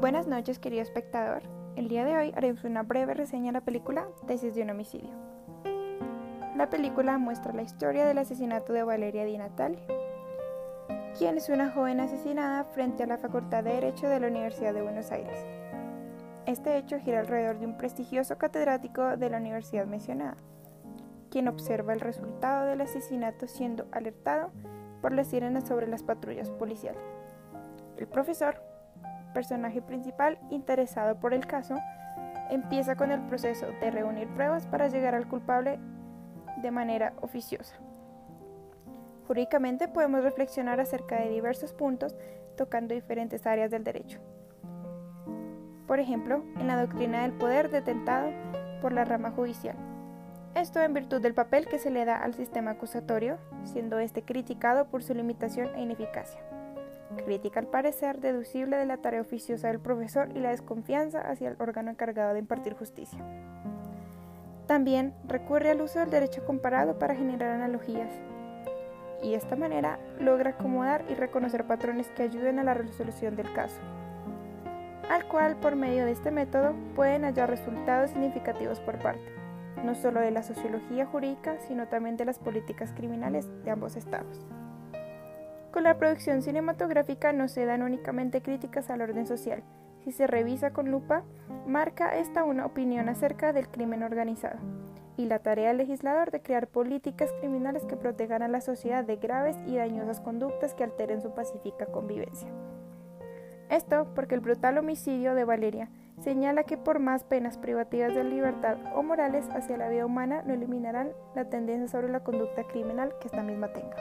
Buenas noches, querido espectador. El día de hoy haremos una breve reseña de la película Tesis de un homicidio. La película muestra la historia del asesinato de Valeria Di Natale, quien es una joven asesinada frente a la Facultad de Derecho de la Universidad de Buenos Aires. Este hecho gira alrededor de un prestigioso catedrático de la universidad mencionada, quien observa el resultado del asesinato siendo alertado por las sirenas sobre las patrullas policiales. El profesor, personaje principal interesado por el caso, empieza con el proceso de reunir pruebas para llegar al culpable de manera oficiosa. Jurídicamente podemos reflexionar acerca de diversos puntos tocando diferentes áreas del derecho. Por ejemplo, en la doctrina del poder detentado por la rama judicial. Esto en virtud del papel que se le da al sistema acusatorio, siendo este criticado por su limitación e ineficacia crítica al parecer deducible de la tarea oficiosa del profesor y la desconfianza hacia el órgano encargado de impartir justicia. También recurre al uso del derecho comparado para generar analogías y de esta manera logra acomodar y reconocer patrones que ayuden a la resolución del caso, al cual por medio de este método pueden hallar resultados significativos por parte, no solo de la sociología jurídica, sino también de las políticas criminales de ambos estados. Con la producción cinematográfica no se dan únicamente críticas al orden social. Si se revisa con lupa, marca esta una opinión acerca del crimen organizado y la tarea del legislador de crear políticas criminales que protejan a la sociedad de graves y dañosas conductas que alteren su pacífica convivencia. Esto porque el brutal homicidio de Valeria señala que por más penas privativas de libertad o morales hacia la vida humana no eliminarán la tendencia sobre la conducta criminal que esta misma tenga.